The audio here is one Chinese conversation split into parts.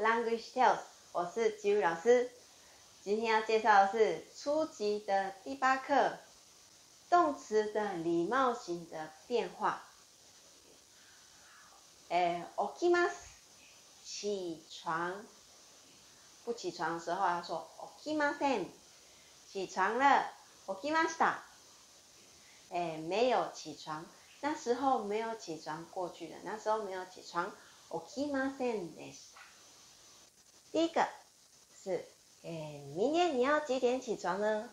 Language Tales，我是吉武老师。今天要介绍的是初级的第八课，动词的礼貌型的变化。诶，起きます，起床。不起床的时候，要说起きません。起床了，起きました。诶，没有起床，那时候没有起床，过去的，那时候没有起床，起きませんでした。第一个是，えー、明天你要几点起床呢？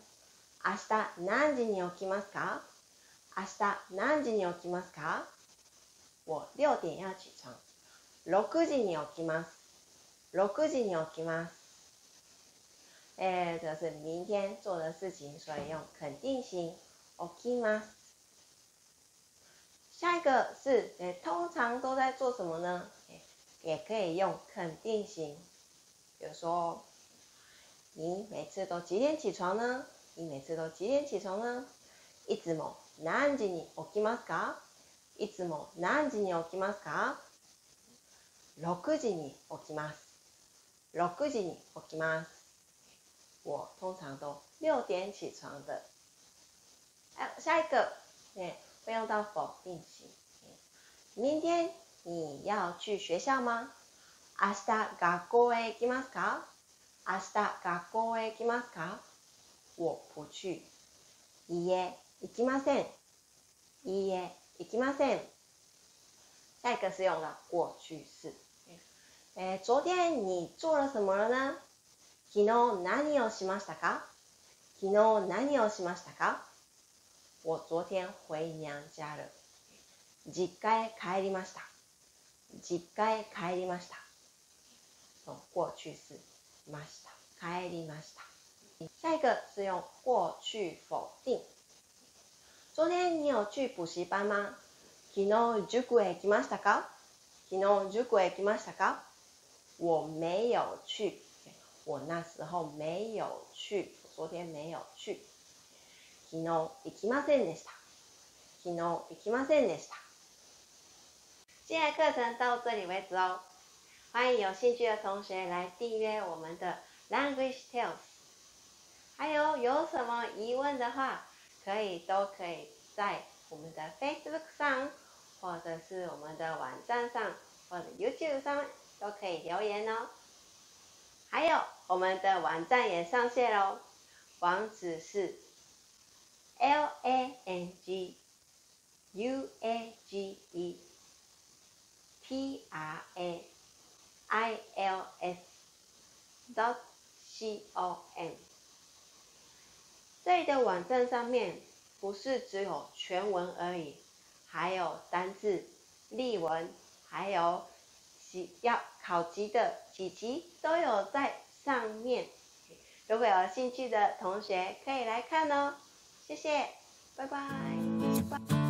明日何時に起きますか？明日何時に起きますか？我六点要起床。六時に起きます。六時に起きます。えー、这是明天做的事情，所以用肯定型起きます。下一个是，通常都在做什么呢？也可以用肯定型。比如说，你每次都几点起床呢？你每次都几点起床呢？いつも何時に起きますか？いつも何時に起きますか？六時に起きます。六時に起きます。我通常都六点起床的。哎，下一个，哎，会用到否定型。明天你要去学校吗？明日学校へ行きますか明日学校へ行きますか我不去。いいえ、行きません。いいえ、行きません。下一个是用了过去式。えー、昨天做了什么呢昨日何をしましたか昨日何をしましたか我昨天回娘家了。実家へ帰りました。実家へ帰りました。哦，过去式ました、帰りました。下一个是用过去否定。昨天你有去补习班吗？昨日塾へ行きましたか？昨日塾へ行きましたか？我没有去，我那时候没有去，昨天没有去。昨日行きませんでした。昨日行きませんでした。今天课程到这里为止哦。欢迎有兴趣的同学来订阅我们的 Language Tales。还有有什么疑问的话，可以都可以在我们的 Facebook 上，或者是我们的网站上，或者 YouTube 上都可以留言哦。还有我们的网站也上线喽，网址是 Language t a G e A i l s. dot c o m。这里的网站上面不是只有全文而已，还有单字、例文，还有几要考级的几级都有在上面。如果有兴趣的同学可以来看哦，谢谢，拜拜。